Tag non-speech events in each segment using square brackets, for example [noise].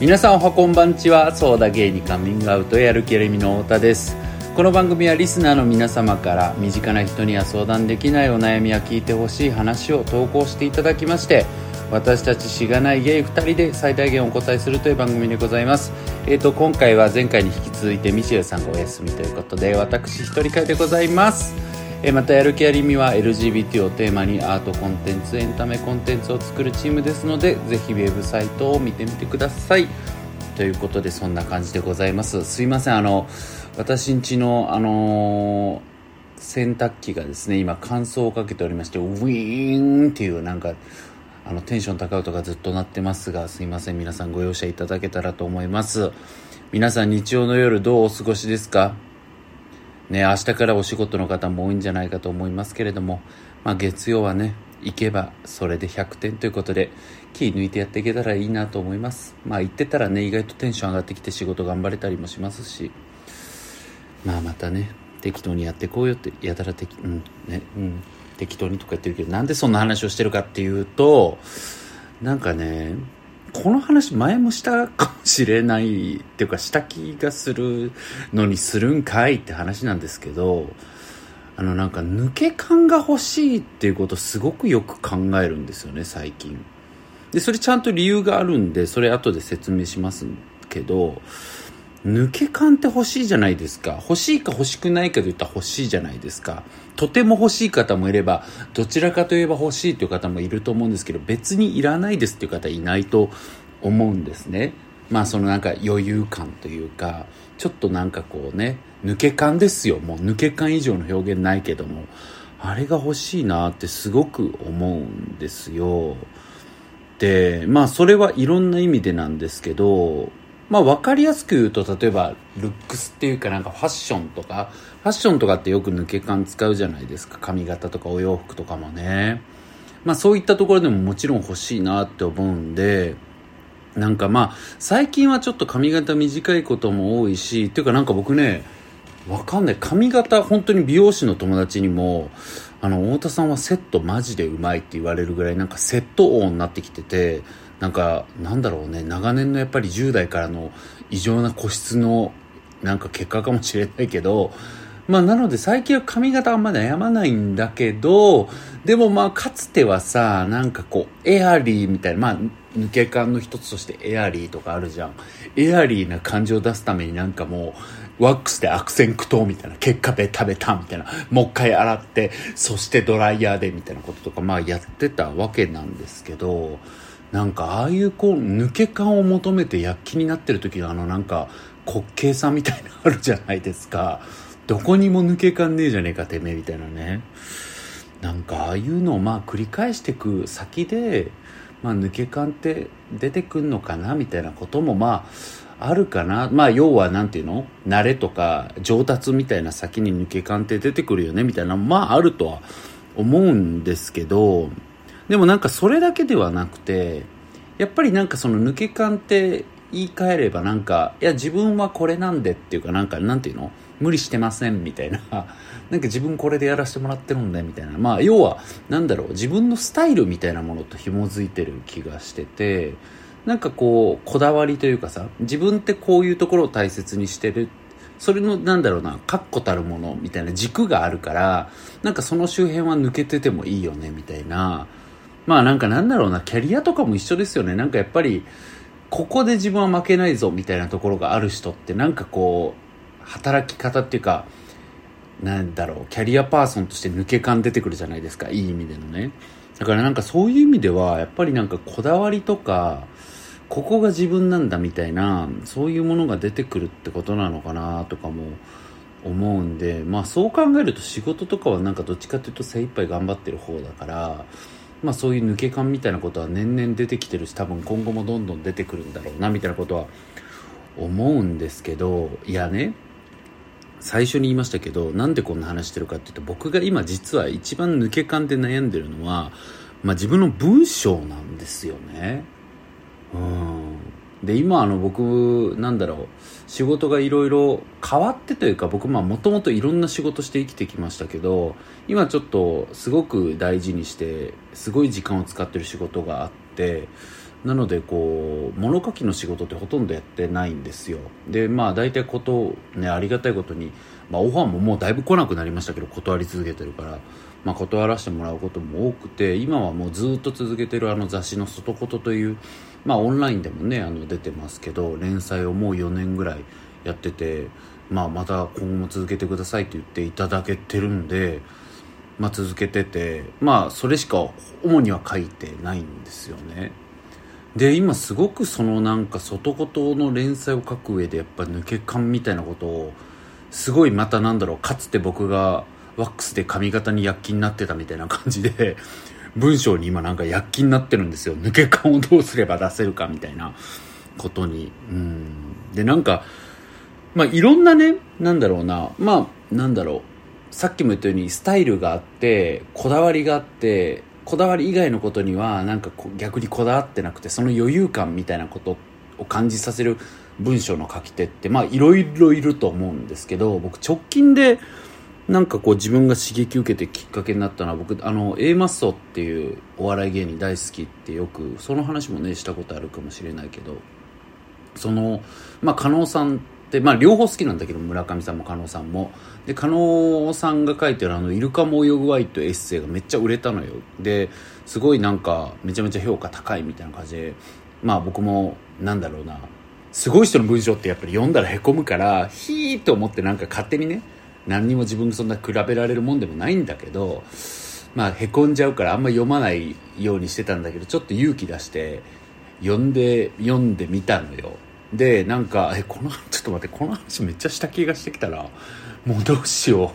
皆さんおはこんばんちは。ソーダゲイにカミングアウトやる気ある意味の太田です。この番組はリスナーの皆様から身近な人には相談できないお悩みや聞いてほしい話を投稿していただきまして私たちしがないゲイ2人で最大限お答えするという番組でございます。えーと今回は前回に引き続いてミシェルさんがお休みということで私一人会でございます。えまたやる気ありみは LGBT をテーマにアートコンテンツエンタメコンテンツを作るチームですのでぜひウェブサイトを見てみてください。ということでそんな感じでございます。すいません。あの私んちのあのー洗濯機がですね今乾燥をかけておりましてウィーンっていうなんかあのテンション高い音がずっと鳴ってますがすいません。皆さんご容赦いただけたらと思います。皆さん日曜の夜どうお過ごしですか？ね明日からお仕事の方も多いんじゃないかと思いますけれども、まあ、月曜はね行けばそれで100点ということで気抜いてやっていけたらいいなと思います。まあ行ってたらね意外とテンション上がってきて仕事頑張れたりもしますしまあまたね適当にやっていこうよってやたら適,、うんねうん、適当にとか言ってるけどなんでそんな話をしてるかっていうとなんかねこの話前もしたかもしれないっていうかした気がするのにするんかいって話なんですけどあのなんか抜け感が欲しいっていうことすごくよく考えるんですよね最近。でそれちゃんと理由があるんでそれ後で説明しますけど抜け感って欲しいじゃないですか。欲しいか欲しくないかで言ったら欲しいじゃないですか。とても欲しい方もいればどちらかといえば欲しいという方もいると思うんですけど別にいらないですっていう方いないと思うんですね。まあそのなんか余裕感というかちょっとなんかこうね抜け感ですよ。もう抜け感以上の表現ないけどもあれが欲しいなってすごく思うんですよ。でまあそれはいろんな意味でなんですけどまあ分かりやすく言うと例えばルックスっていうかなんかファッションとかファッションとかってよく抜け感使うじゃないですか。髪型とかお洋服とかもね。まあそういったところでももちろん欲しいなって思うんでなんかまあ最近はちょっと髪型短いことも多いしっていうかなんか僕ねわかんない。髪型本当に美容師の友達にもあの太田さんはセットマジでうまいって言われるぐらいなんかセット王になってきててなんかなんだろうね。長年のやっぱり10代からの異常な個室のなんか結果かもしれないけどまあなので最近は髪型あんま悩まないんだけどでもまあかつてはさなんかこうエアリーみたいなまあ抜け感の一つとしてエアリーとかあるじゃん。エアリーな感じを出すためになんかもうワックスで悪戦苦闘みたいな結果ベタベタみたいなもう一回洗ってそしてドライヤーでみたいなこととかまあやってたわけなんですけどなんかああいうこう抜け感を求めて躍起になってる時のあのなんか滑稽さみたいなのあるじゃないですか。どこにも抜け感ねえじゃねえかてめえみたいなね。なんかああいうのをまあ繰り返していく先で、まあ、抜け感って出てくんのかなみたいなこともまああるかな。まあ要はなんていうの？慣れとか上達みたいな先に抜け感って出てくるよねみたいなまああるとは思うんですけどでもなんかそれだけではなくてやっぱりなんかその抜け感って言い換えればなんかいや自分はこれなんでっていうかなんかなんていうの？無理してませんみたいな。[laughs] なんか自分これでやらせてもらってるんだみたいな。まあ要はなんだろう。自分のスタイルみたいなものと紐づいてる気がしててなんかこうこだわりというかさ自分ってこういうところを大切にしてる。それのなんだろうな確固たるものみたいな軸があるからなんかその周辺は抜けててもいいよねみたいな。まあなんかなんだろうなキャリアとかも一緒ですよね。なんかやっぱりここで自分は負けないぞみたいなところがある人ってなんかこう働き方っていうかなんだろうキャリアパーソンとして抜け感出てくるじゃないですか。いい意味でのね。だからなんかそういう意味ではやっぱりなんかこだわりとかここが自分なんだみたいなそういうものが出てくるってことなのかなとかも思うんでまあそう考えると仕事とかはなんかどっちかというと精一杯頑張ってる方だからまあそういう抜け感みたいなことは年々出てきてるし多分今後もどんどん出てくるんだろうなみたいなことは思うんですけどいやね最初に言いましたけどなんでこんな話してるかっていうと僕が今実は一番抜け感で悩んでるのは、まあ、自分の文章なんですよね。うん。で今あの僕なんだろう仕事がいろいろ変わってというか僕もともといろんな仕事して生きてきましたけど今ちょっとすごく大事にしてすごい時間を使ってる仕事があってなのでこう物書きの仕事ってほとんどやってないんですよ。でまあ大体ことねありがたいことに、まあ、オファーももうだいぶ来なくなりましたけど断り続けてるからまあ、断らせてもらうことも多くて今はもうずっと続けてるあの雑誌の「外言」という、まあ、オンラインでもねあの出てますけど連載をもう4年ぐらいやってて、まあ、また今後も続けてくださいと言っていただけてるんで、まあ、続けててまあそれしか主には書いてないんですよね。で今すごくそのなんか外言の連載を書く上でやっぱ抜け感みたいなことをすごいまたなんだろうかつて僕がワックスで髪型に躍起になってたみたいな感じで、文章に今なんか躍起になってるんですよ。抜け感をどうすれば出せるかみたいなことに。うん。で、なんか、まあいろんなね、なんだろうな、まあなんだろう。さっきも言ったようにスタイルがあって、こだわりがあって、こだわり以外のことにはなんか逆にこだわってなくて、その余裕感みたいなことを感じさせる文章の書き手ってまあいろいろいると思うんですけど僕直近でなんかこう自分が刺激受けてきっかけになったのは僕あの A マッソっていうお笑い芸人大好きってよくその話もねしたことあるかもしれないけどそのまあ加納さんってまあ両方好きなんだけど村上さんも加納さんも。で加納さんが書いてるあの「イルカも泳ぐわい」というエッセイがめっちゃ売れたのよ。ですごいなんかめちゃめちゃ評価高いみたいな感じでまあ僕もなんだろうなすごい人の文章ってやっぱり読んだらへこむからヒーと思ってなんか勝手にね何にも自分そんな比べられるもんでもないんだけどまあへこんじゃうからあんま読まないようにしてたんだけどちょっと勇気出して読んで読んでみたのよ。でなんかえこの [laughs] ちょっと待ってこの話めっちゃした気がしてきたらもうどうしよ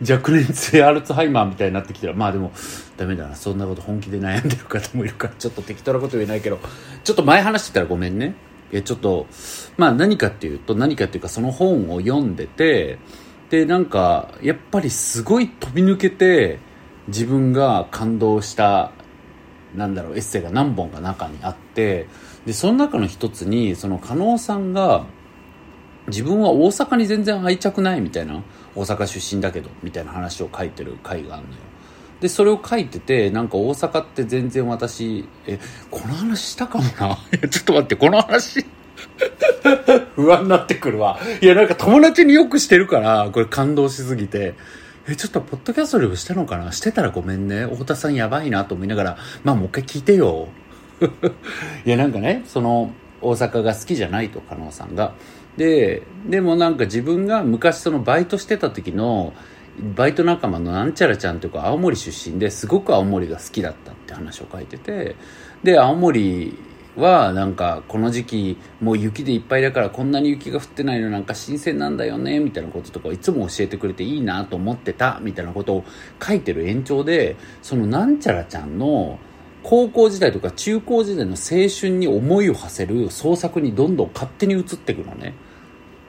う。若年性アルツハイマーみたいになってきたら。まあでもダメだな。そんなこと本気で悩んでる方もいるからちょっと適当なこと言えないけど。ちょっと前話してたらごめんね。いやちょっとまあ何かっていうと何かっていうかその本を読んでてでなんかやっぱりすごい飛び抜けて自分が感動したなんだろうエッセイが何本か中にあってでその中の一つにその加納さんが自分は大阪に全然愛着ないみたいな大阪出身だけどみたいな話を書いてる回があるのよ。でそれを書いててなんか大阪って全然私えこの話したかもな？[laughs] ちょっと待ってこの話 [laughs] 不安になってくるわ。いや、なんか友達によくしてるから、これ感動しすぎて。え、ちょっとポッドキャストでもしたのかな？してたらごめんね。太田さんやばいなと思いながら、まあもう一回聞いてよ。[laughs] いや、なんかね、その、大阪が好きじゃないと、加納さんが。で、でもなんか自分が昔そのバイトしてた時の、バイト仲間のなんちゃらちゃんというか青森出身ですごく青森が好きだったって話を書いてて、で、青森はなんかこの時期もう雪でいっぱいだからこんなに雪が降ってないのなんか新鮮なんだよねみたいなこととかいつも教えてくれていいなと思ってたみたいなことを書いてる延長でそのなんちゃらちゃんの高校時代とか中高時代の青春に思いを馳せる創作にどんどん勝手に移っていくのね。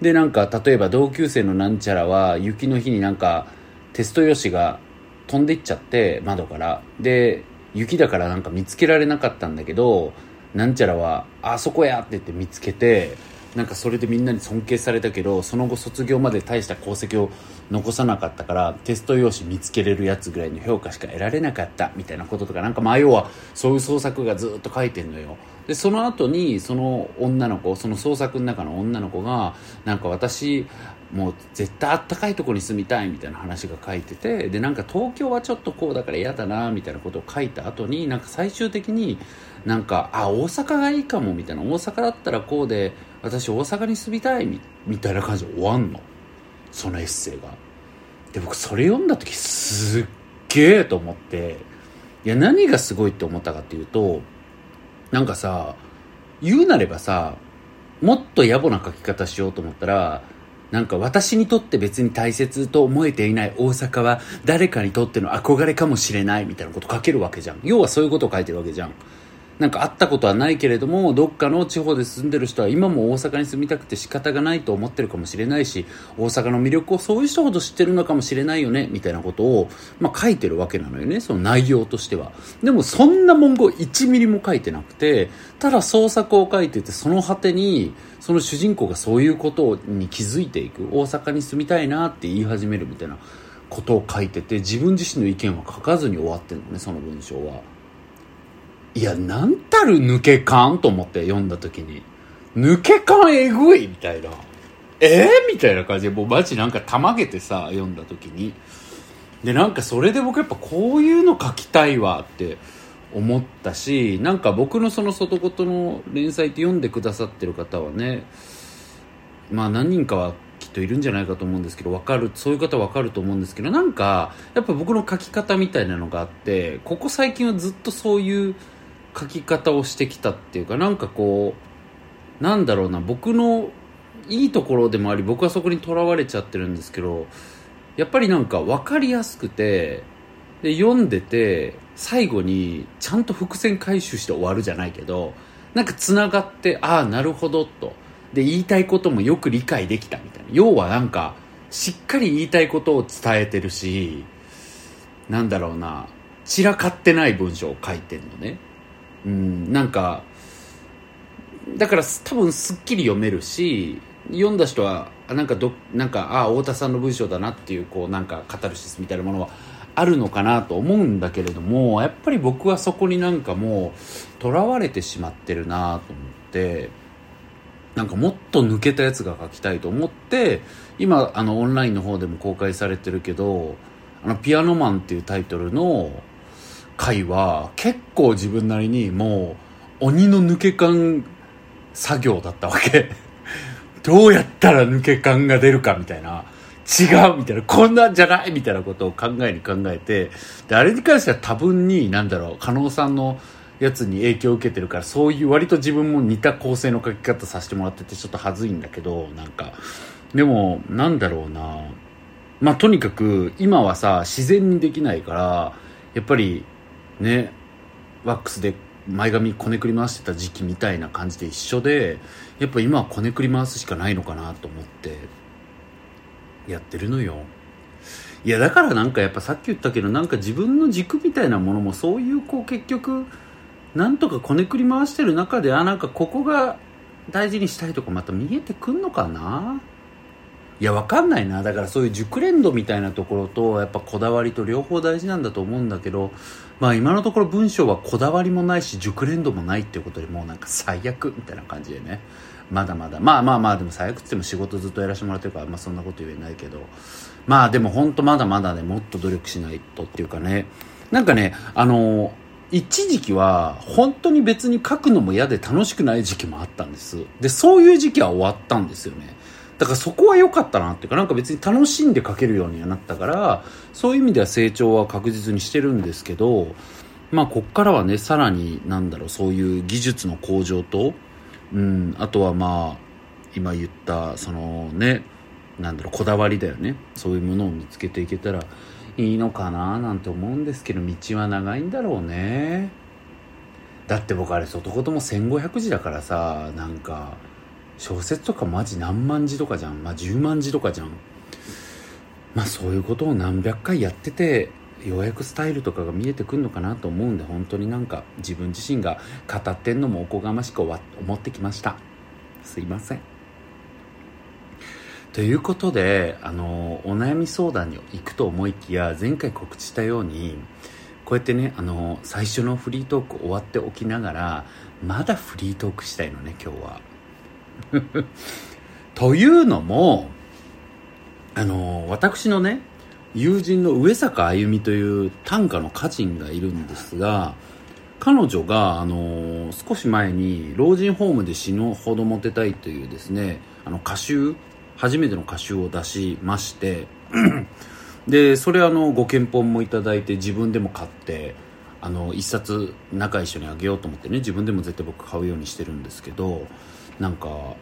でなんか例えば同級生のなんちゃらは雪の日になんかテスト用紙が飛んでいっちゃって窓から。で雪だからなんか見つけられなかったんだけどなんちゃらはあそこやって言って見つけてなんかそれでみんなに尊敬されたけどその後卒業まで大した功績を残さなかったからテスト用紙見つけれるやつぐらいの評価しか得られなかったみたいなこととかなんかまあ要はそういう創作がずっと書いてんのよ。でその後にその女の子その創作の中の女の子がなんか私もう絶対あったかいとこに住みたいみたいな話が書いててでなんか東京はちょっとこうだから嫌だなみたいなことを書いた後になんか最終的になんかあ大阪がいいかもみたいな。大阪だったらこうで私大阪に住みたいみたいな感じで終わんの。そのエッセイが。で僕それ読んだ時すっげえと思って。いや何がすごいって思ったかっていうとなんかさ言うなればさもっと野暮な書き方しようと思ったらなんか私にとって別に大切と思えていない大阪は誰かにとっての憧れかもしれないみたいなこと書けるわけじゃん。要はそういうことを書いてるわけじゃん。なんか会ったことはないけれどもどっかの地方で住んでる人は今も大阪に住みたくて仕方がないと思ってるかもしれないし大阪の魅力をそういう人ほど知ってるのかもしれないよねみたいなことを、まあ、書いてるわけなのよねその内容としてはでもそんな文言1ミリも書いてなくてただ創作を書いててその果てにその主人公がそういうことに気づいていく大阪に住みたいなって言い始めるみたいなことを書いてて自分自身の意見は書かずに終わってるのねその文章は。いやなんたる抜け感と思って読んだ時に。抜け感えぐいみたいな。え？ー、みたいな感じでもうマジなんかたまげてさ読んだ時に。でなんかそれで僕やっぱこういうの書きたいわって思ったしなんか僕のその外言の連載って読んでくださってる方はねまあ何人かはきっといるんじゃないかと思うんですけど分かるそういう方分かると思うんですけどなんかやっぱ僕の書き方みたいなのがあってここ最近はずっとそういう書き方をしてきたっていうかなんかこうなんだろうな僕のいいところでもあり僕はそこにとらわれちゃってるんですけどやっぱりなんか分かりやすくてで読んでて最後にちゃんと伏線回収して終わるじゃないけどなんかつながってああなるほどと。で言いたいこともよく理解できたみたいな。要はなんかしっかり言いたいことを伝えてるしなんだろうな散らかってない文章を書いてるのね。うんなんかだから多分すっきり読めるし読んだ人はなんかどなんかああ太田さんの文章だなっていうこうなんかカタルシスみたいなものはあるのかなと思うんだけれどもやっぱり僕はそこになんかもうとらわれてしまってるなと思ってなんかもっと抜けたやつが書きたいと思って今あのオンラインの方でも公開されてるけど「あのピアノマン」っていうタイトルの回は結構自分なりにもう鬼の抜け感作業だったわけ。[laughs] どうやったら抜け感が出るかみたいな。違うみたいな。こんなんじゃないみたいなことを考えに考えて。であれに関しては多分に何だろう。加納さんのやつに影響を受けてるからそういう割と自分も似た構成の書き方させてもらっててちょっと恥ずいんだけどなんか。でもなんだろうな。まあとにかく今はさ自然にできないからやっぱりねワックスで前髪こねくり回してた時期みたいな感じで一緒でやっぱ今はこねくり回すしかないのかなと思ってやってるのよ。いやだからなんかやっぱさっき言ったけどなんか自分の軸みたいなものもそういうこう結局なんとかこねくり回してる中であなんかここが大事にしたいとかまた見えてくんのかな？いやわかんないな。だからそういう熟練度みたいなところとやっぱこだわりと両方大事なんだと思うんだけどまあ今のところ文章はこだわりもないし熟練度もないっていうことでもうなんか最悪みたいな感じでね。まだまだ。まあまあまあでも最悪っつっても仕事ずっとやらせてもらってるからまあそんなこと言えないけど。まあでも本当まだまだねもっと努力しないとっていうかね。なんかねあの一時期は本当に別に書くのも嫌で楽しくない時期もあったんです。でそういう時期は終わったんですよね。だからそこは良かったなっていうかなんか別に楽しんで書けるようにはなったからそういう意味では成長は確実にしてるんですけどまあこっからはねさらになんだろうそういう技術の向上とうんあとはまあ今言ったそのねなんだろうこだわりだよね。そういうものを見つけていけたらいいのかななんて思うんですけど道は長いんだろうね。だって僕あれ外言も1500字だからさなんか小説とかマジ何万字とかじゃん。まあ10万字とかじゃん。まあそういうことを何百回やっててようやくスタイルとかが見えてくるのかなと思うんで本当になんか自分自身が語ってんのもおこがましく思ってきました。すいません。ということであのお悩み相談に行くと思いきや前回告知したようにこうやってねあの最初のフリートーク終わっておきながらまだフリートークしたいのね今日は。[laughs] というのもあの私のね友人の上坂あゆみという短歌の歌人がいるんですが彼女が、あの少し前に老人ホームで死ぬほどモテたいというですねあの歌集初めての歌集を出しまして [clears throat] でそれあのご検本もいただいて自分でも買ってあの一冊中一緒にあげようと思ってね自分でも絶対僕買うようにしてるんですけどなんか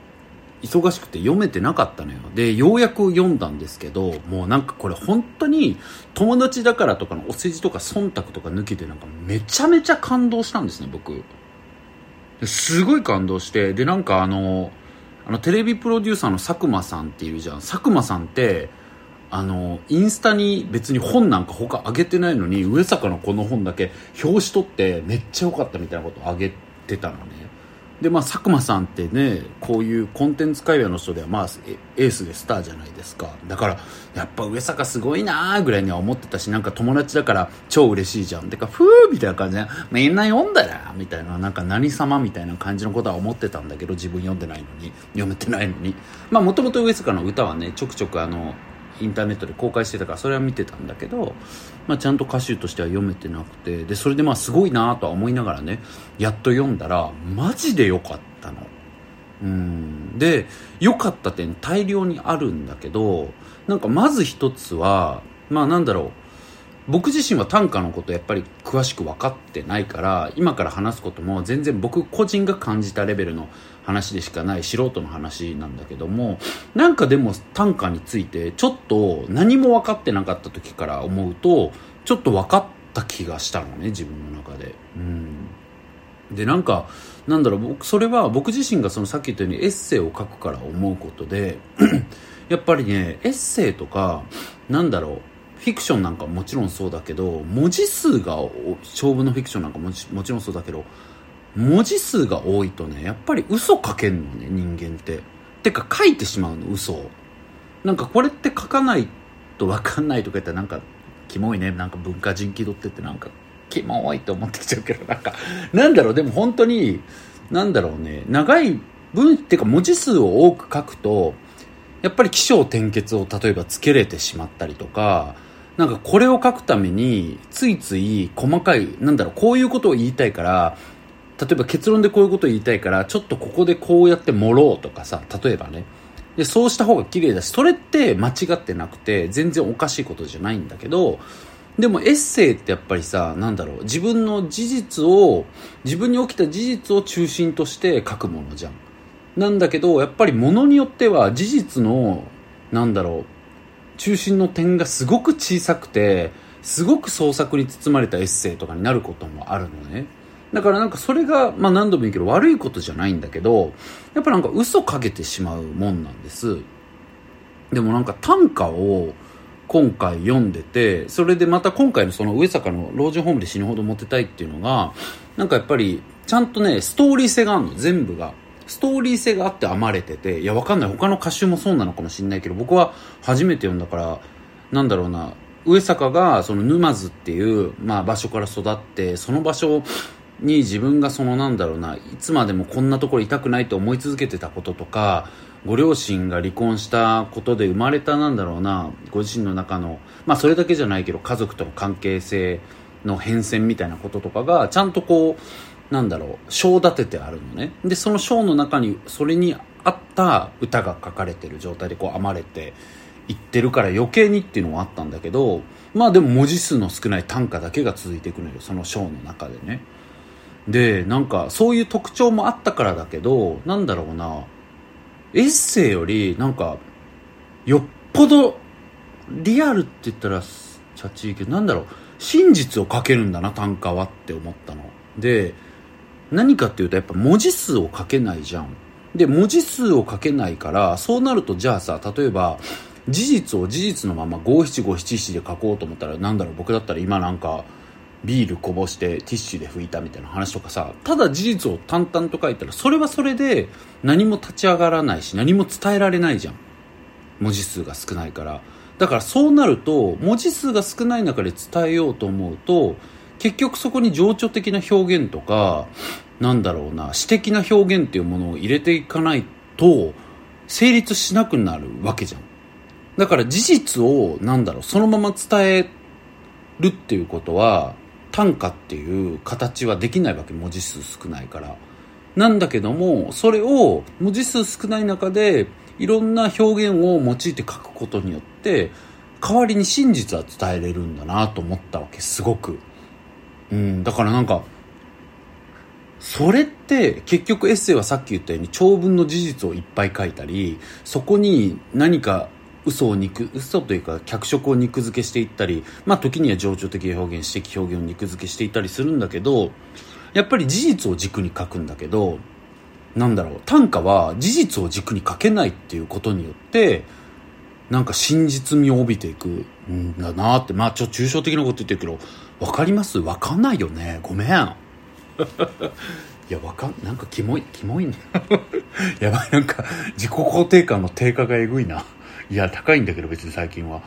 忙しくて読めてなかったのよ。でようやく読んだんですけどもうなんかこれ本当に友達だからとかのお世辞とか忖度とか抜けてなんかめちゃめちゃ感動したんですね僕。すごい感動してでなんかあのあのテレビプロデューサーの佐久間さんっていうじゃん。佐久間さんってあのインスタに別に本なんか他上げてないのに上坂のこの本だけ表紙取ってめっちゃ良かったみたいなこと上げてたのね。でまあ佐久間さんってねこういうコンテンツ界隈の人ではまあエースでスターじゃないですか。だからやっぱ上坂すごいなーぐらいには思ってたしなんか友達だから超嬉しいじゃん。てかふーみたいな感じでみんな読んだらみたいななんか何様みたいな感じのことは思ってたんだけど自分読んでないのに読めてないのに。まあもともと上坂の歌はねちょくちょくあのインターネットで公開してたからそれは見てたんだけど、まあ、ちゃんと歌手としては読めてなくてでそれでまあすごいなとは思いながらねやっと読んだらマジで良かったの。うん。で良かった点大量にあるんだけどなんかまず一つはまあなんだろう僕自身は短歌のことやっぱり詳しく分かってないから今から話すことも全然僕個人が感じたレベルの話でしかない素人の話なんだけどもなんかでも短歌についてちょっと何も分かってなかった時から思うとちょっと分かった気がしたのね自分の中で。うん。でなんかなんだろう僕それは僕自身がそのさっき言ったようにエッセイを書くから思うことで [clears throat] やっぱりねエッセイとかなんだろうフィクションなんかもちろんそうだけど文字数が勝負のフィクションなんかももちろんそうだけど文字数が多いとねやっぱり嘘書けんのね人間って。てか書いてしまうの嘘を。なんかこれって書かないと分かんないとか言ったらなんかキモいね。なんか文化人気取ってってなんかキモいって思ってきちゃうけどなんかなんだろう。でも本当になんだろうね。長い文っていうか文字数を多く書くとやっぱり起承転結を例えばつけれてしまったりとかなんかこれを書くためについつい細かいなんだろうこういうことを言いたいから例えば結論でこういうことを言いたいからちょっとここでこうやって盛ろうとかさ例えばね。でそうした方が綺麗だしそれって間違ってなくて全然おかしいことじゃないんだけどでもエッセイってやっぱりさなんだろう自分の事実を自分に起きた事実を中心として書くものじゃん。なんだけどやっぱりものによっては事実のなんだろう中心の点がすごく小さくてすごく創作に包まれたエッセイとかになることもあるのね。だからなんかそれが、まあ何度も言うけど悪いことじゃないんだけど、やっぱなんか嘘かけてしまうもんなんです。でもなんか短歌を今回読んでて、それでまた今回のその上坂の老人ホームで死ぬほどモテたいっていうのが、なんかやっぱりちゃんとね、ストーリー性があるの、全部が。ストーリー性があって編まれてて、いやわかんない。他の歌集もそうなのかもしれないけど、僕は初めて読んだから、なんだろうな、上坂がその沼津っていう、まあ、場所から育ってその場所をに自分がそのなんだろうないつまでもこんなところいたくないと思い続けてたこととかご両親が離婚したことで生まれたなんだろうなご自身の中のまあそれだけじゃないけど家族との関係性の変遷みたいなこととかがちゃんとこうなんだろう章立ててあるのね。でその章の中にそれに合った歌が書かれてる状態でこう編まれていってるから余計にっていうのはあったんだけどまあでも文字数の少ない短歌だけが続いていくのよその章の中でね。でなんかそういう特徴もあったからだけどなんだろうな。エッセイよりなんかよっぽどリアルって言ったらチャチいけどなんだろう。真実を書けるんだな短歌はって思ったの。で何かっていうとやっぱ文字数を書けないじゃん。で文字数を書けないからそうなるとじゃあさ例えば事実を事実のまま五七五七七で書こうと思ったらなんだろう僕だったら今なんかビールこぼしてティッシュで拭いたみたいな話とかさただ事実を淡々と書いたらそれはそれで何も立ち上がらないし何も伝えられないじゃん。文字数が少ないから。だからそうなると文字数が少ない中で伝えようと思うと結局そこに情緒的な表現とかなんだろうな詩的な表現っていうものを入れていかないと成立しなくなるわけじゃん。だから事実をなんだろうそのまま伝えるっていうことは短歌っていう形はできないわけ文字数少ないから。なんだけどもそれを文字数少ない中でいろんな表現を用いて書くことによって代わりに真実は伝えれるんだなと思ったわけすごく。うんだからなんかそれって結局エッセイはさっき言ったように長文の事実をいっぱい書いたりそこに何か嘘を肉嘘というか脚色を肉付けしていったり、まあ、時には情緒的表現詩的表現を肉付けしていったりするんだけどやっぱり事実を軸に書くんだけどなんだろう短歌は事実を軸に書けないっていうことによってなんか真実味を帯びていくんだなってまあちょっと抽象的なこと言ってるけど分かります？分かんないよね。ごめん。[laughs] いやわかんなんかキモいキモいね。[laughs] やばいなんか自己肯定感の低下がえぐいな。いや高いんだけど別に最近は。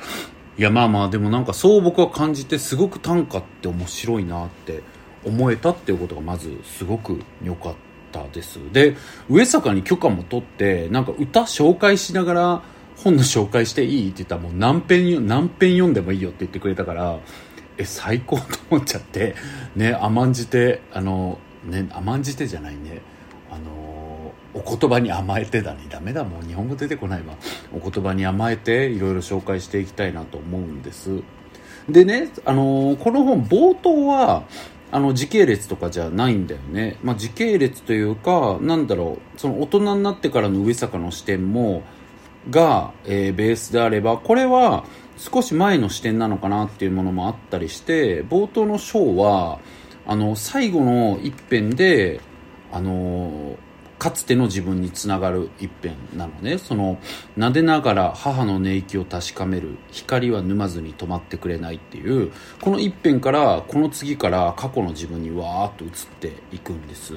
いやまあまあでもなんかそう僕は感じてすごく短歌って面白いなって思えたっていうことがまずすごく良かったです。で上坂に許可も取ってなんか歌紹介しながら本の紹介していいって言ったらもう何編何編読んでもいいよって言ってくれたからえ [laughs] 最高と思っちゃってね甘んじてあのね甘んじてじゃないね。お言葉に甘えてだねダメだ。もう日本語出てこないわ。お言葉に甘えていろいろ紹介していきたいなと思うんです。でねあのこの本冒頭はあの時系列とかじゃないんだよね、まあ、時系列というかなんだろう。その大人になってからの上坂の視点もが、えー、ベースであればこれは少し前の視点なのかなっていうものもあったりして冒頭の章はあの最後の一編であのかつての自分につながる一編なのね。その撫でながら母の寝息を確かめる。光は沼ずに止まってくれないっていう。この一編からこの次から過去の自分にわーっと移っていくんです。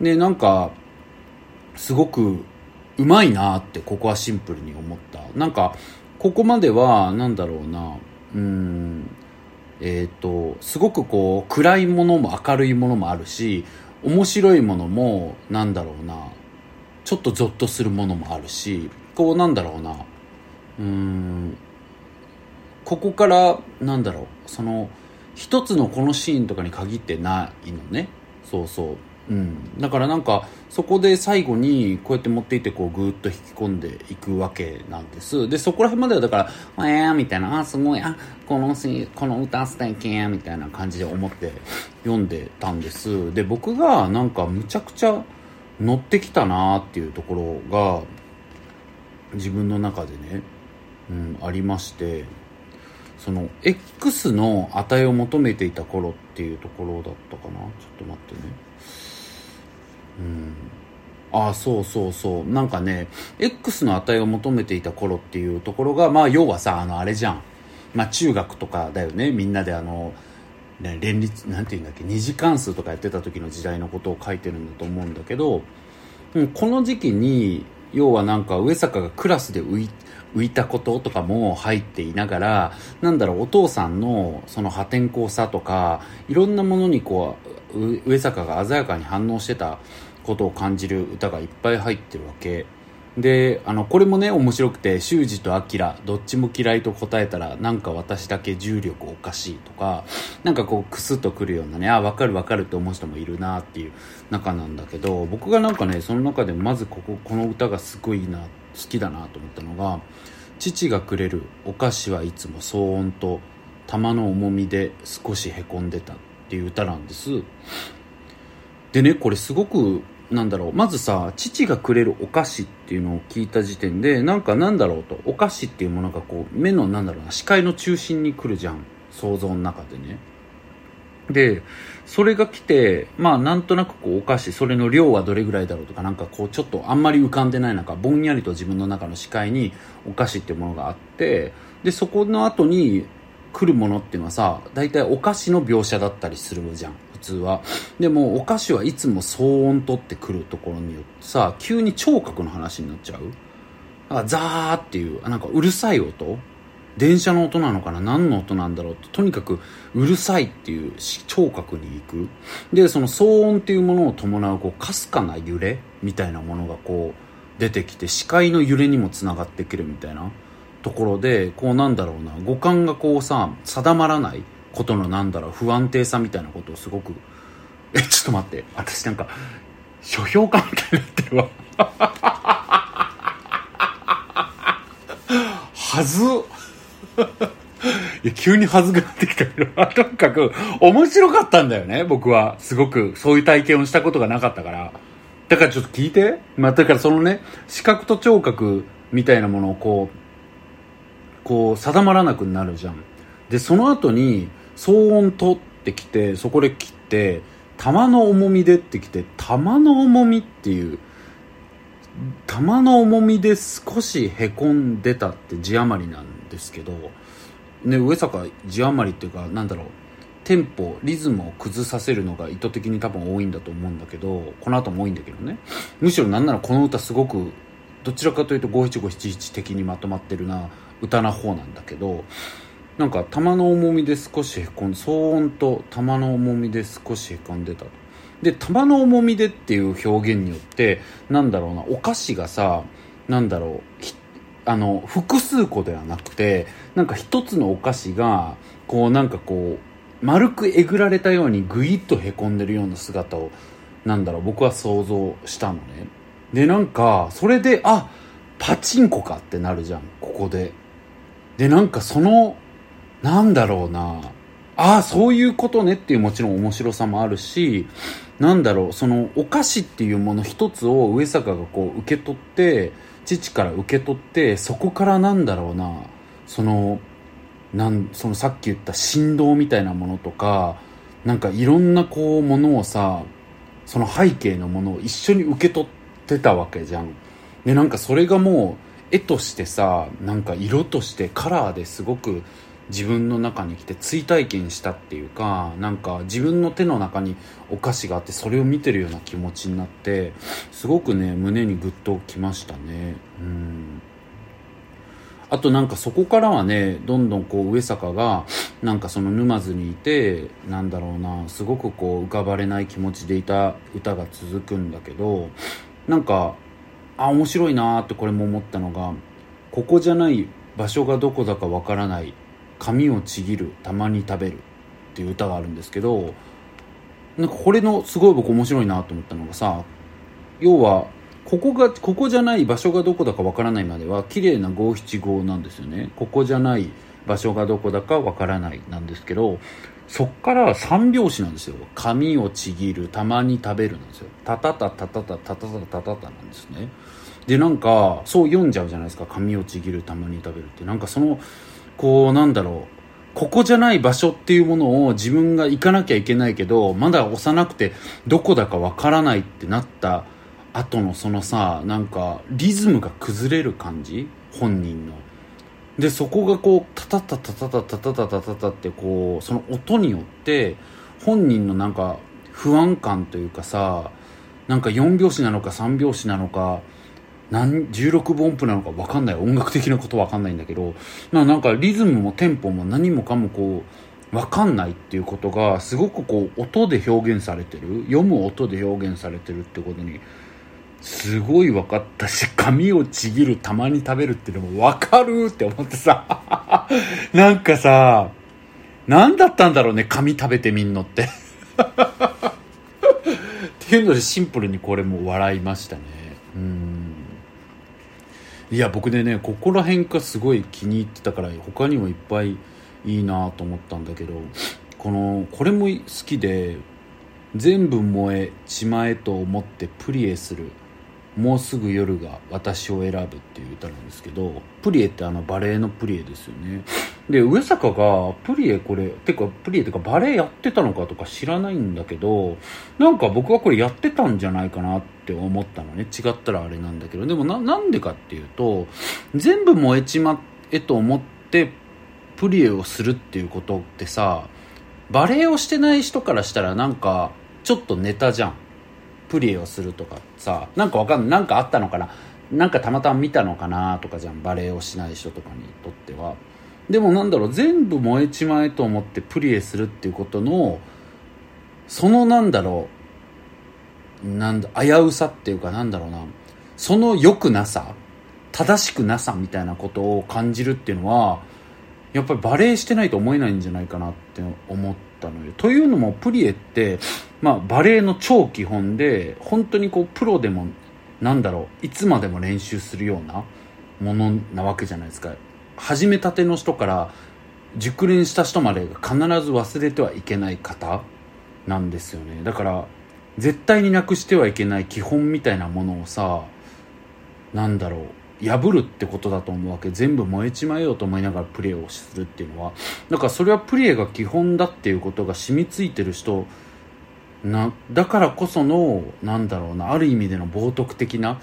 でなんかすごくうまいなってここはシンプルに思った。なんかここまではなんだろうな。うん。えっ、ー、とすごくこう暗いものも明るいものもあるし面白いものもなんだろうな。ちょっとゾッとするものもあるしこうなんだろうな。うん。ここからなんだろう。その一つのこのシーンとかに限ってないのね。そうそう。うん、だからなんかそこで最後にこうやって持っていってこうぐーっと引き込んでいくわけなんです。でそこら辺まではだから「えー」みたいな「あすごいあこのこの歌素敵や」みたいな感じで思って読んでたんです。で僕がなんかむちゃくちゃ乗ってきたなっていうところが自分の中でね、うん、ありましてその X の値を求めていた頃っていうところだったかな。ちょっと待ってね。ああそうそうそう。なんかね X の値を求めていた頃っていうところがまあ要はさあのあれじゃん。まあ中学とかだよね。みんなであの、連立なんていうんだっけ2次関数とかやってた時の時代のことを書いてるんだと思うんだけど、うん、この時期に要はなんか上坂がクラスで浮い浮いたこととかも入っていながらなんだろうお父さんのその破天荒さとかいろんなものにこう上坂が鮮やかに反応してたことを感じる歌がいっぱい入ってるわけ。であのこれもね面白くて修二と明どっちも嫌いと答えたらなんか私だけ重力おかしいとかなんかこうクスッとくるようなねあ分かる分かるって思う人もいるなっていう中なんだけど僕がなんかねその中でまずこここの歌がすごいな好きだなと思ったのが「父がくれるお菓子はいつも騒音と玉の重みで少しへこんでた」っていう歌なんです。でねこれすごくなんだろう。まずさ父がくれるお菓子っていうのを聞いた時点でなんかなんだろうと。お菓子っていうものがこう目のなんだろうな視界の中心に来るじゃん。想像の中でね。でそれが来てまあなんとなくこうお菓子それの量はどれぐらいだろうとかなんかこうちょっとあんまり浮かんでない中ぼんやりと自分の中の視界にお菓子っていうものがあってでそこの後に来るものっていうのはさ大体お菓子の描写だったりするじゃん。通は。でもお菓子はいつも騒音取ってくるところによってさ急に聴覚の話になっちゃう？だかザーっていうなんかうるさい音？電車の音なのかな？何の音なんだろうってとにかくうるさいっていう聴覚に行く。でその騒音っていうものを伴うこうかすかな揺れみたいなものがこう出てきて視界の揺れにもつながってくるみたいなところでこうなんだろうな。五感がこうさ定まらない。ことのなんだろう不安定さみたいなことをすごくえちょっと待って私なんか書評家みたいになってるわ。はず。いや急にはずくなってきたけどとにかく面白かったんだよね僕は。すごくそういう体験をしたことがなかったから。だからちょっと聞いて。まあだからそのね視覚と聴覚みたいなものをこうこう定まらなくなるじゃん。でその後に騒音取ってきてそこで切って玉の重みでってきて玉の重みっていう玉の重みで少しへこんでたって字余りなんですけど、ね、上坂字余りっていうかなんだろうテンポリズムを崩させるのが意図的に多分多いんだと思うんだけどこの後も多いんだけどね。むしろなんならこの歌すごくどちらかというと五七五七七的にまとまってるな歌な方なんだけどなんか玉の重みで少しへこん騒音と玉の重みで少しへこんでた。とで玉の重みでっていう表現によってなんだろうなお菓子がさなんだろうあの複数個ではなくてなんか一つのお菓子がこうなんかこう丸くえぐられたようにグイッとへこんでるような姿をなんだろう僕は想像したのね。でなんかそれであパチンコかってなるじゃんここで。でなんかそのなんだろうな。ああそういうことねっていうもちろん面白さもあるしなんだろうそのお菓子っていうもの一つを上坂がこう受け取って父から受け取ってそこからなんだろうなそのなんそのさっき言った振動みたいなものとかなんかいろんなこうものをさその背景のものを一緒に受け取ってたわけじゃん。でなんかそれがもう絵としてさなんか色としてカラーですごく自分の中に来て追体験したっていうかなんか自分の手の中にお菓子があってそれを見てるような気持ちになってすごくね胸にグッときましたね。うん。あとなんかそこからはねどんどんこう上坂がなんかその沼津にいてなんだろうなすごくこう浮かばれない気持ちでいた歌が続くんだけどなんかあ面白いなーってこれも思ったのがここじゃない場所がどこだかわからない髪をちぎるたまに食べるっていう歌があるんですけどなんかこれのすごい僕面白いなと思ったのがさ要はここがここじゃない場所がどこだかわからないまでは綺麗な五七五なんですよね。ここじゃない場所がどこだかわからないなんですけどそっから三拍子なんですよ。髪をちぎるたまに食べるなんですよ。タタタタタタタタタタタタなんですね。でなんかそう読んじゃうじゃないですか。髪をちぎるたまに食べるって。なんかそのこうなんだろう。ここじゃない場所っていうものを自分が行かなきゃいけないけどまだ幼くてどこだかわからないってなった後のそのさなんかリズムが崩れる感じ？本人の。でそこがこうタタタタタタタタタタタってこうその音によって本人のなんか不安感というかさなんか4拍子なのか3拍子なのか何16分音符なのか分かんない。音楽的なこと分かんないんだけど。なんかリズムもテンポも何もかもこう分かんないっていうことがすごくこう音で表現されてる。読む音で表現されてるってことにすごい分かったし髪をちぎるたまに食べるっていうのも分かるって思ってさ。[laughs] なんかさ何だったんだろうね髪食べてみんのって。[laughs] っていうのでシンプルにこれも笑いましたね。いや僕でねここら辺がすごい気に入ってたから他にもいっぱいいいなと思ったんだけどこのこれも好きで「全部燃えちまえと思ってプリエする」もうすぐ夜が私を選ぶっていう歌なんですけどプリエってあのバレエのプリエですよね。で上坂がプリエこれてかプリエってかバレエやってたのかとか知らないんだけどなんか僕はこれやってたんじゃないかなってって思ったのね。違ったらあれなんだけど。でもななんでかっていうと全部燃えちまえと思ってプリエをするっていうことってさバレエをしてない人からしたらなんかちょっとネタじゃん。プリエをするとかさなんかわかんないなんかあったのかな。なんかたまたま見たのかなとかじゃん。バレエをしない人とかにとっては。でもなんだろう。全部燃えちまえと思ってプリエするっていうことのそのなんだろうなんだ危うさっていうかなんだろうな。その良くなさ正しくなさみたいなことを感じるっていうのはやっぱりバレエしてないと思えないんじゃないかなって思ったのよというのもプリエってまあ、バレエの超基本で本当にこうプロでもなんだろういつまでも練習するようなものなわけじゃないですか。始めたての人から熟練した人まで必ず忘れてはいけない方なんですよね。だから絶対になくしてはいけない基本みたいなものをさなんだろう破るってことだと思うわけ。全部燃えちまえようと思いながらプレーをするっていうのは。だからそれはプレーが基本だっていうことが染みついてる人なだからこそのなんだろうなある意味での冒涜的な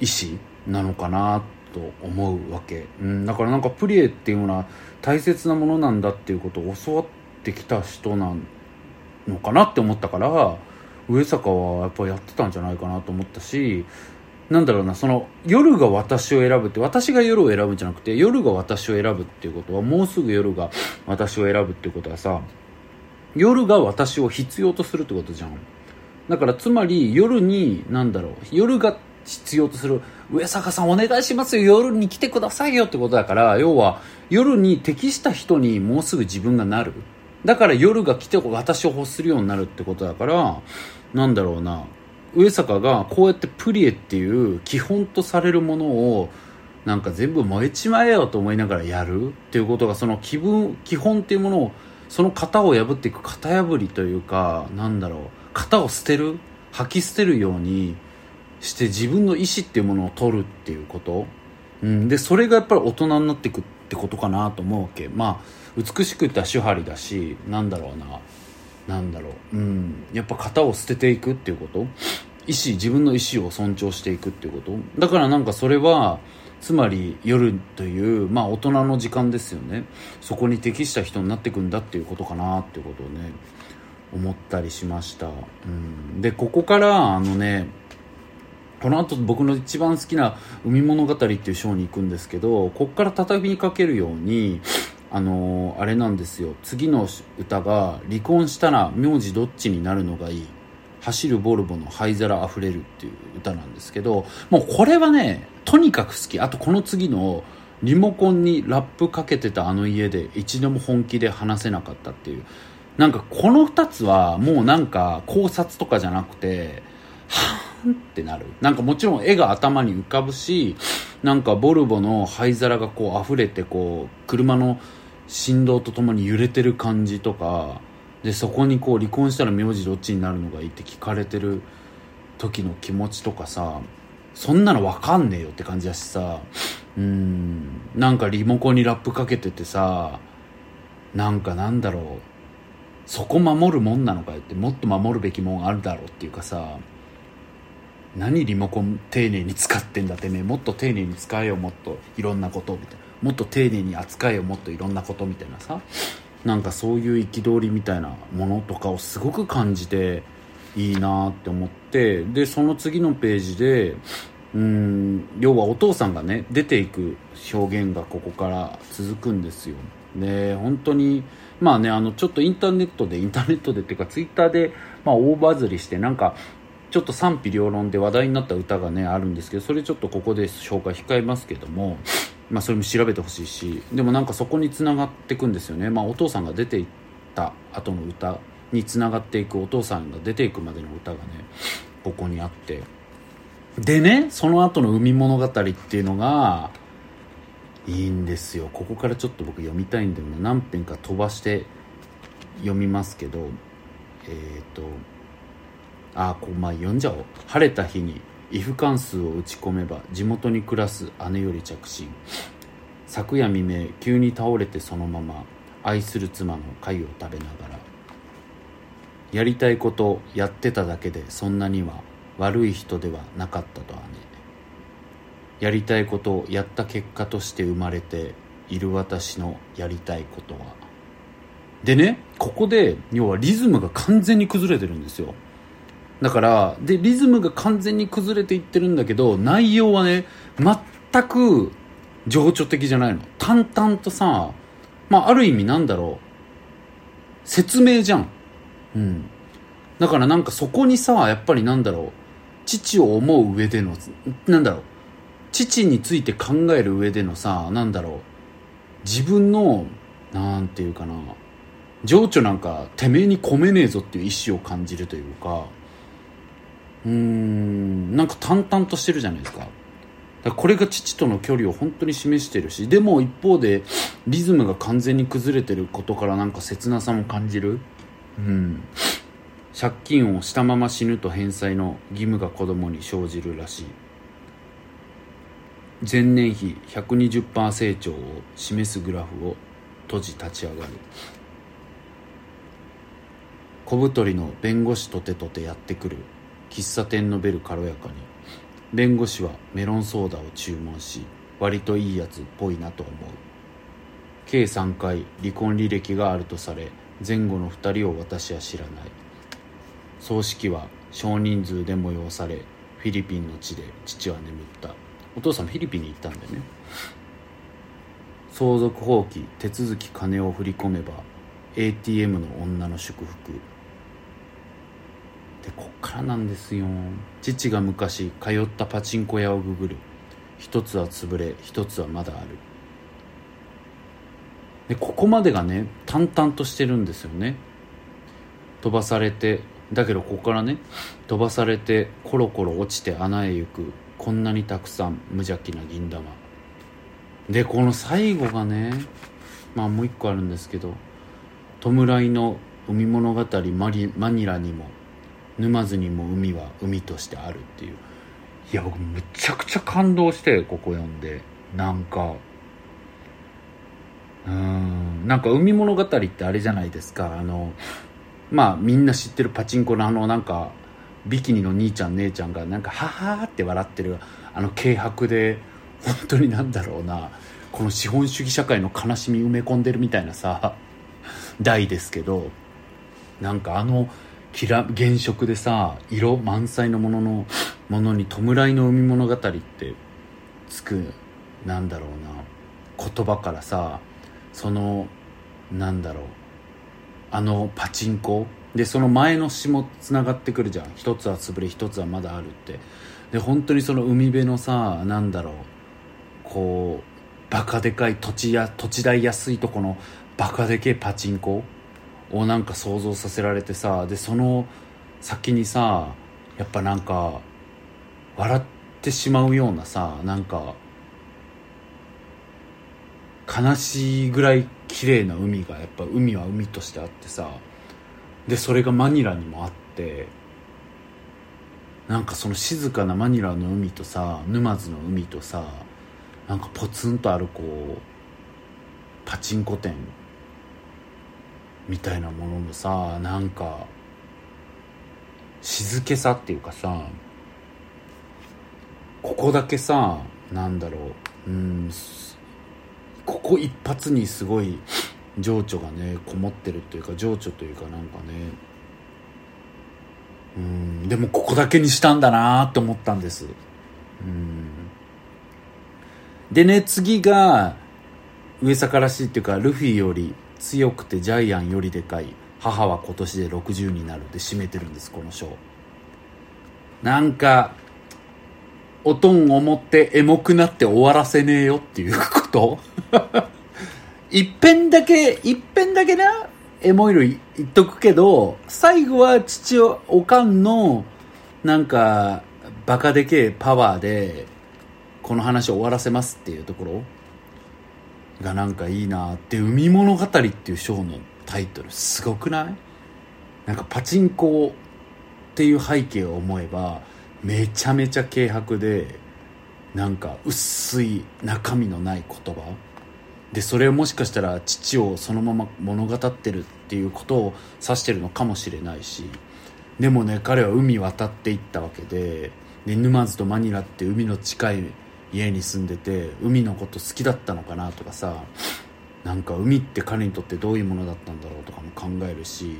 意志なのかなと思うわけ、うん、だからなんかプリエっていうのは大切なものなんだっていうことを教わってきた人なのかなって思ったから上坂はやっぱやってたんじゃないかなと思ったしなんだろうなその夜が私を選ぶって私が夜を選ぶんじゃなくて夜が私を選ぶっていうことはもうすぐ夜が [sniffs] 私を選ぶっていうことはさ夜が私を必要とするってことじゃん。だからつまり夜になんだろう夜が必要とする上坂さんお願いしますよ夜に来てくださいよってことだから要は夜に適した人にもうすぐ自分がなる。だから夜が来て私を欲するようになるってことだからなんだろうな。上坂がこうやってプリエっていう基本とされるものをなんか全部燃えちまえよと思いながらやる。っていうことがその気分基本っていうものをその型を破っていく型破りというかなんだろう。型を捨てる？吐き捨てるようにして自分の意思っていうものを取るっていうこと、うん、でそれがやっぱり大人になっていくってことかなと思うわけ。まあ美しく言ったら手張りだしなんだろうな。なんだろう、うん、やっぱ型を捨てていくっていうこと？意思自分の意思を尊重していくっていうこと？だからなんかそれはつまり夜というまあ大人の時間ですよね。そこに適した人になっていくんだっていうことかなっていうことをね思ったりしました、うん、でここからあのねこの後僕の一番好きな「海物語」っていう章に行くんですけどここから畳みかけるようにあのー、あれなんですよ次の歌が「離婚したら名字どっちになるのがいい」走るボルボの灰皿あふれるっていう歌なんですけど、もうこれはね、とにかく好き。あとこの次の、リモコンにラップかけてたあの家で一度も本気で話せなかったっていう。なんかこの二つはもうなんか考察とかじゃなくて、はーんってなる。なんかもちろん絵が頭に浮かぶし、なんかボルボの灰皿がこう溢れてこう、車の振動とともに揺れてる感じとか、でそこにこう離婚したら名字どっちになるのがいいって聞かれてる時の気持ちとかさそんなの分かんねえよって感じだしさうんなんかリモコンにラップかけててさなんかなんだろうそこ守るもんなのかよってもっと守るべきもんあるだろうっていうかさ何リモコン丁寧に使ってんだってねもっと丁寧に使えよもっといろんなことみたいな。もっと丁寧に扱えよもっといろんなことみたいなさ。なんかそういう憤りみたいなものとかをすごく感じていいなって思ってでその次のページでうん要はお父さんがね出ていく表現がここから続くんですよ。で本当にまあねあのちょっとインターネットでインターネットでっていうかツイッターで、まあ、大バズりしてなんかちょっと賛否両論で話題になった歌がねあるんですけどそれちょっとここで紹介控えますけどもまあ、それも調べてほしいしでもなんかそこにつながっていくんですよね、まあ、お父さんが出ていった後の歌につながっていくお父さんが出ていくまでの歌がねここにあって。でねその後の海物語っていうのがいいんですよ。ここからちょっと僕読みたいんだよな。何編か飛ばして読みますけどえっ、ー、とあこうまあ読んじゃおう。晴れた日に if 関数を打ち込めば地元に暮らす姉より着信。昨夜未明急に倒れてそのまま愛する妻の貝を食べながら。やりたいことやってただけでそんなには悪い人ではなかったと姉。やりたいことをやった結果として生まれている私のやりたいことは。でねここで要はリズムが完全に崩れてるんですよ。だからでリズムが完全に崩れていってるんだけど内容はね全く情緒的じゃないの。淡々とさまあある意味なんだろう。説明じゃん。うん。だからなんかそこにさやっぱりなんだろう。父を思う上でのなんだろう。父について考える上でのさなんだろう。自分のなんていうかな。情緒なんかてめえに込めねえぞっていう意志を感じるというか。うん。なんか淡々としてるじゃないですか。かこれが父との距離を本当に示してるしでも一方でリズムが完全に崩れてることからなんか切なさも感じる。うん。借金をしたまま死ぬと返済の義務が子供に生じるらしい。前年比120%成長を示すグラフを閉じ立ち上がる。小太りの弁護士とてとてやってくる。喫茶店のベル軽やかに。弁護士はメロンソーダを注文し割といいやつっぽいなと思う。計3回離婚履歴があるとされ前後の2人を私は知らない。葬式は少人数で催されフィリピンの地で父は眠った。お父さんフィリピンに行ったんだよね。相続放棄手続き金を振り込めば ATM の女の祝福。でこっからなんですよ。父が昔通ったパチンコ屋をググる。一つは潰れ一つはまだある。でここまでがね淡々としてるんですよね。飛ばされてだけどここからね飛ばされてコロコロ落ちて穴へ行くこんなにたくさん無邪気な銀玉。でこの最後がねまあもう一個あるんですけど弔いの海物語マリマニラにも沼津にも海は海としてあるっていう。いや僕むちゃくちゃ感動してここ読んで。なんかうんなんか海物語ってあれじゃないですか。あのまあみんな知ってるパチンコのあのなんかビキニの兄ちゃん姉ちゃんがなんかハハって笑ってるあの軽薄で本当になんだろうな。この資本主義社会の悲しみ埋め込んでるみたいなさ題ですけどなんかあのきら原色でさ色満載のもののものに弔いの海物語ってつくなんだろうな言葉からさそのなんだろうあのパチンコ？でその前の詩もつながってくるじゃん。一つは潰れ一つはまだあるって。で本当にその海辺のさなんだろうこうバカでかい土地や土地代安いとこのバカでけえパチンコ？をなんか想像させられてさでその先にさやっぱなんか笑ってしまうようなさなんか悲しいぐらい綺麗な海がやっぱ海は海としてあってさでそれがマニラにもあってなんかその静かなマニラの海とさ沼津の海とさなんかポツンとあるこうパチンコ店みたいなもののさなんか静けさっていうかさここだけさなんだろううんここ一発にすごい [sniffs] 情緒がねこもってるっていうか情緒というかなんかねうんでもここだけにしたんだなって思ったんです。うん。でね次が上坂らしいっていうかルフィより強くてジャイアンよりでかい母は今年で60になるで締めてるんですこの章。なんかおとんを持ってエモくなって終わらせねえよっていうこと。[laughs] 一遍だけ一遍だけなエモいの言っとくけど最後は父おかんのなんかバカでけえパワーでこの話を終わらせますっていうところ。がなんかいいなって「海物語」っていう章のタイトルすごくない？なんかパチンコっていう背景を思えばめちゃめちゃ軽薄でなんか薄い中身のない言葉。でそれをもしかしたら父をそのまま物語ってるっていうことを指してるのかもしれないし。でもね彼は海渡っていったわけでで沼津とマニラって海の近い家に住んでて海のこと好きだったのかなとかさなんか海って彼にとってどういうものだったんだろうとかも考えるし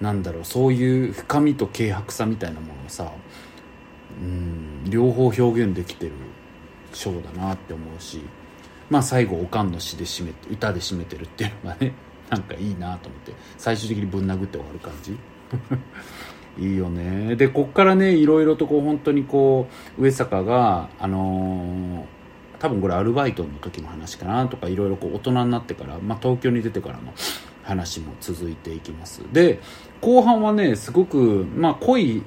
なんだろうそういう深みと軽薄さみたいなものをさうん両方表現できてるショーだなって思うしまあ最後おかんの詩で締めて歌で締めてるっていうのがねなんかいいなと思って最終的にぶん殴って終わる感じ。いいよね。でこっからねいろいろとこう本当にこう上坂があのー、多分これアルバイトの時の話かなとかいろいろこう大人になってから、まあ、東京に出てからの [sniffs] 話も続いていきます。で後半はねすごくまあ濃い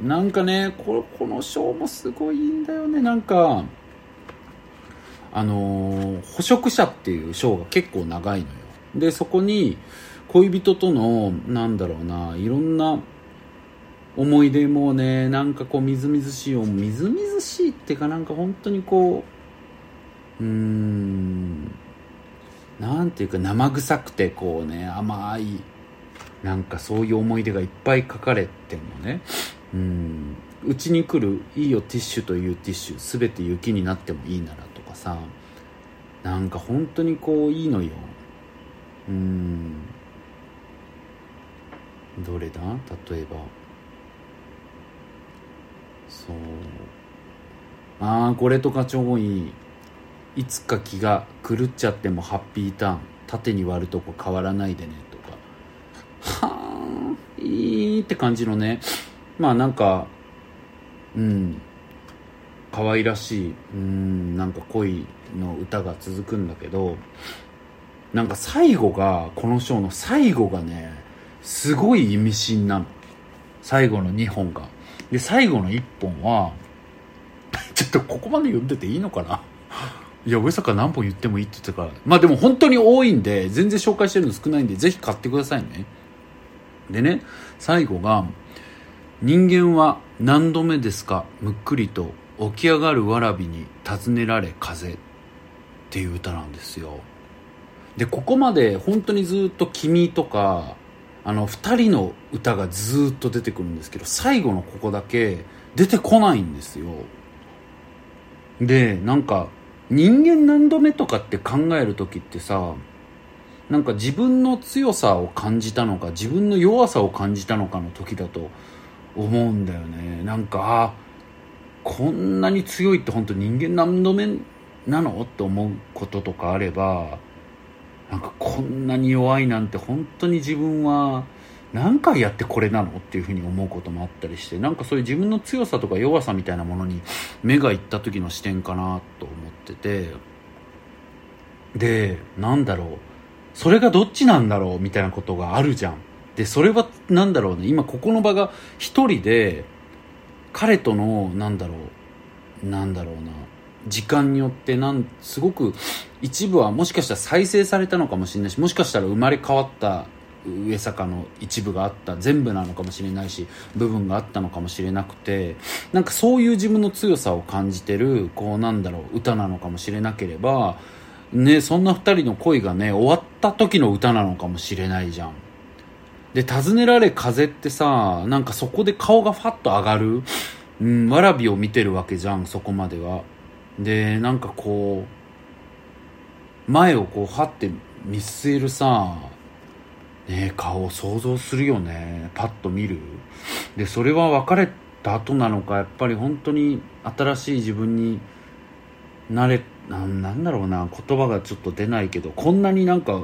なんかねここのショーもすごいんだよね。なんかあのー、捕食者っていうショーが結構長いのよ。でそこに恋人とのなんだろうないろんな思い出もねなんかこうみずみずしいみずみずしいっていうかなんか本当にこううーんなんていうか生臭くてこうね甘いなんかそういう思い出がいっぱい書かれてんのねうちに来る「いいよティッシュ」というティッシュ全て雪になってもいいならとかさなんか本当にこういいのよ。うん。どれだ？例えば。そう。ああこれとか超いい。いつか気が狂っちゃってもハッピーターン。縦に割るとこ変わらないでねとか。はあいいって感じのね。まあなんかうん。可愛らしい。うんなんか恋の歌が続くんだけどなんか最後がこのショーの最後がねすごい意味深なの。最後の2本が。で最後の1本は [laughs] ちょっとここまで読んでていいのかな？[laughs] いや上坂何本言ってもいいって言ってたから。まあでも本当に多いんで全然紹介してるの少ないんでぜひ買ってくださいね。でね最後が「人間は何度目ですか？むっくりと起き上がるわらびに尋ねられ風」っていう歌なんですよ。でここまで本当にずっと「君」とかあの2人の歌がずっと出てくるんですけど最後のここだけ出てこないんですよ。でなんか人間何度目とかって考える時ってさなんか自分の強さを感じたのか自分の弱さを感じたのかの時だと思うんだよね。なんかあこんなに強いって本当人間何度目なの？って思うこととかあればなんかこんなに弱いなんて本当に自分は何回やってこれなのっていうふうに思うこともあったりしてなんかそういう自分の強さとか弱さみたいなものに目がいった時の視点かなと思っててでなんだろうそれがどっちなんだろうみたいなことがあるじゃん。でそれはなんだろうね今ここの場が一人で彼とのなんだろうなんだろうな時間によってなんすごく一部はもしかしたら再生されたのかもしれない。しもしかしたら生まれ変わった上坂の一部があった全部なのかもしれないし部分があったのかもしれなくてなんかそういう自分の強さを感じてるこうなんだろう歌なのかもしれなければねそんな2人の恋がね終わった時の歌なのかもしれないじゃん。で尋ねられ風ってさなんかそこで顔がファッと上がるうんわらびを見てるわけじゃんそこまでは。でなんかこう前をこうはって見据えるさね顔を想像するよね。パッと見る。でそれは別れた後なのかやっぱり本当に新しい自分になれなんなんだろうな言葉がちょっと出ないけどこんなになんか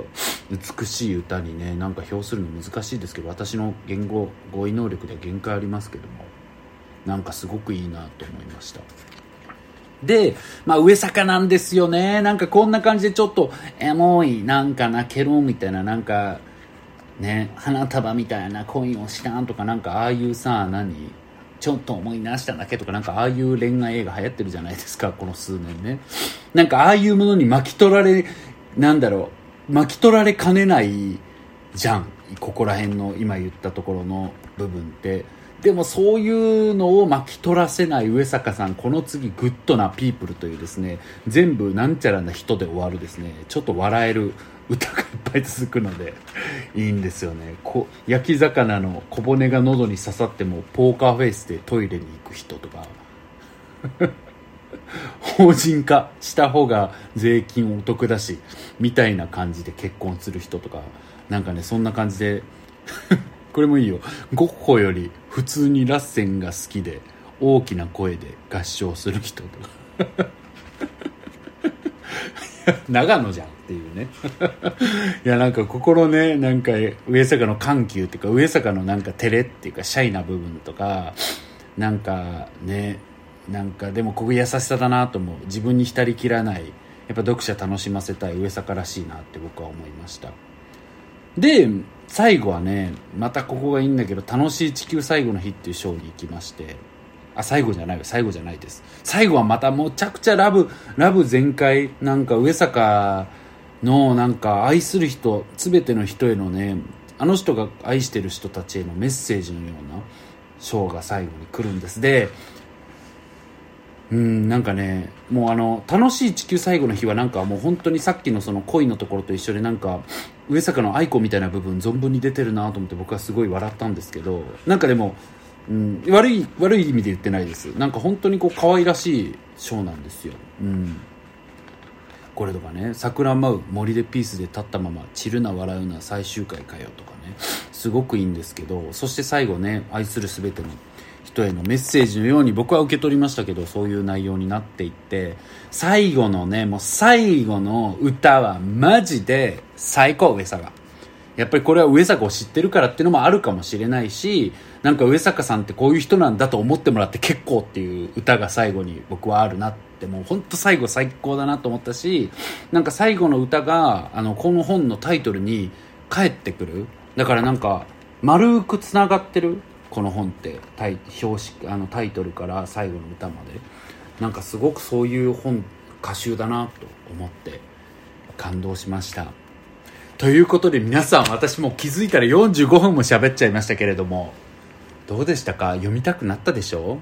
美しい歌にねなんか表するの難しいですけど私の言語語彙能力では限界ありますけどもなんかすごくいいなと思いました。で、まあ上坂なんですよね。なんかこんな感じでちょっとエモい、なんか泣けるみたいな、なんかね、花束みたいな恋をしたんとかなんかああいうさ、何ちょっと思い出しただけとかなんかああいう恋愛映画流行ってるじゃないですか、この数年ね。なんかああいうものに巻き取られ、なんだろう、巻き取られかねないじゃん。ここら辺の今言ったところの部分って。でもそういうのを巻き取らせない上坂さん、この次グッドなピープルというですね、全部なんちゃらな人で終わるですね、ちょっと笑える歌がいっぱい続くので、いいんですよね。こ焼き魚の小骨が喉に刺さってもポーカーフェイスでトイレに行く人とか、[laughs] 法人化した方が税金お得だし、みたいな感じで結婚する人とか、なんかね、そんな感じでこれもいいよ。ゴッホより普通にラッセンが好きで大きな声で合唱する人と。か [laughs] 長野じゃんっていうね。[laughs] いやなんか心ねなんか上坂の緩急っていうか上坂のなんか照れっていうかシャイな部分とかなんかねなんかでもここ優しさだなと思う。自分に浸りきらない。やっぱ読者楽しませたい上坂らしいなって僕は思いました。で最後はねまたここがいいんだけど「楽しい地球最後の日」っていうショーに行きまして。あ最後じゃないよ。最後じゃないです。最後はまたむちゃくちゃラブラブ全開。なんか上坂のなんか愛する人全ての人へのねあの人が愛してる人たちへのメッセージのようなショーが最後に来るんです。でうんなんかねもうあの楽しい地球最後の日はなんかもう本当にさっきのその恋のところと一緒でなんか上坂の愛子みたいな部分存分に出てるなと思って僕はすごい笑ったんですけどなんかでも、うん、悪い悪い意味で言ってないです。なんか本当にこう可愛らしいショーなんですよ。うん。これとかね桜舞う森でピースで立ったまま散るな笑うな最終回かよとかねすごくいいんですけどそして最後ね愛する全ての人へのメッセージのように僕は受け取りましたけどそういう内容になっていって最後のねもう最後の歌はマジで最高上坂。やっぱりこれは上坂を知ってるからっていうのもあるかもしれないしなんか上坂さんってこういう人なんだと思ってもらって結構っていう歌が最後に僕はあるなってもう本当最後最高だなと思ったしなんか最後の歌があのこの本のタイトルに返ってくる。だからなんか丸くつながってるこの本ってタイ表紙あのタイトルから最後の歌まで。なんかすごくそういう本歌集だなと思って感動しました。ということで皆さん私も気づいたら45分も喋っちゃいましたけれどもどうでしたか？読みたくなったでしょ？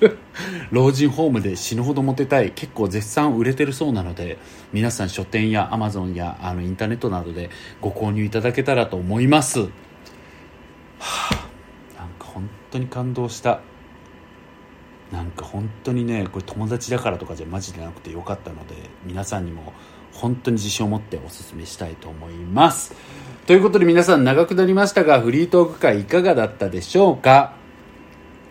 う [laughs] 老人ホームで死ぬほどモテたい結構絶賛売れてるそうなので皆さん書店やアマゾンやあのインターネットなどでご購入いただけたらと思います。はあなんか本当に感動した。なんか本当にねこれ友達だからとかじゃマジでなくてよかったので皆さんにも本当に自信を持ってお勧めしたいと思いますということで皆さん長くなりましたがフリートーク会いかがだったでしょうか？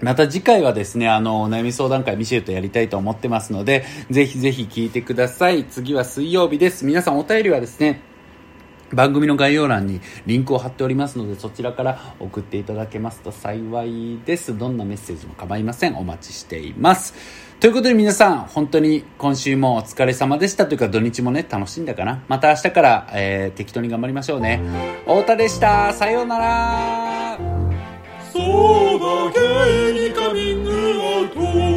また次回はですね、あの、お悩み相談会ミシェルとやりたいと思ってますので、ぜひぜひ聞いてください。次は水曜日です。皆さんお便りはですね、番組の概要欄にリンクを貼っておりますので、そちらから送っていただけますと幸いです。どんなメッセージも構いません。お待ちしています。ということで皆さん、本当に今週もお疲れ様でしたというか土日もね、楽しんだかな。また明日から、えー、適当に頑張りましょうね。太田でした。さようなら。そうだけにカミングアウト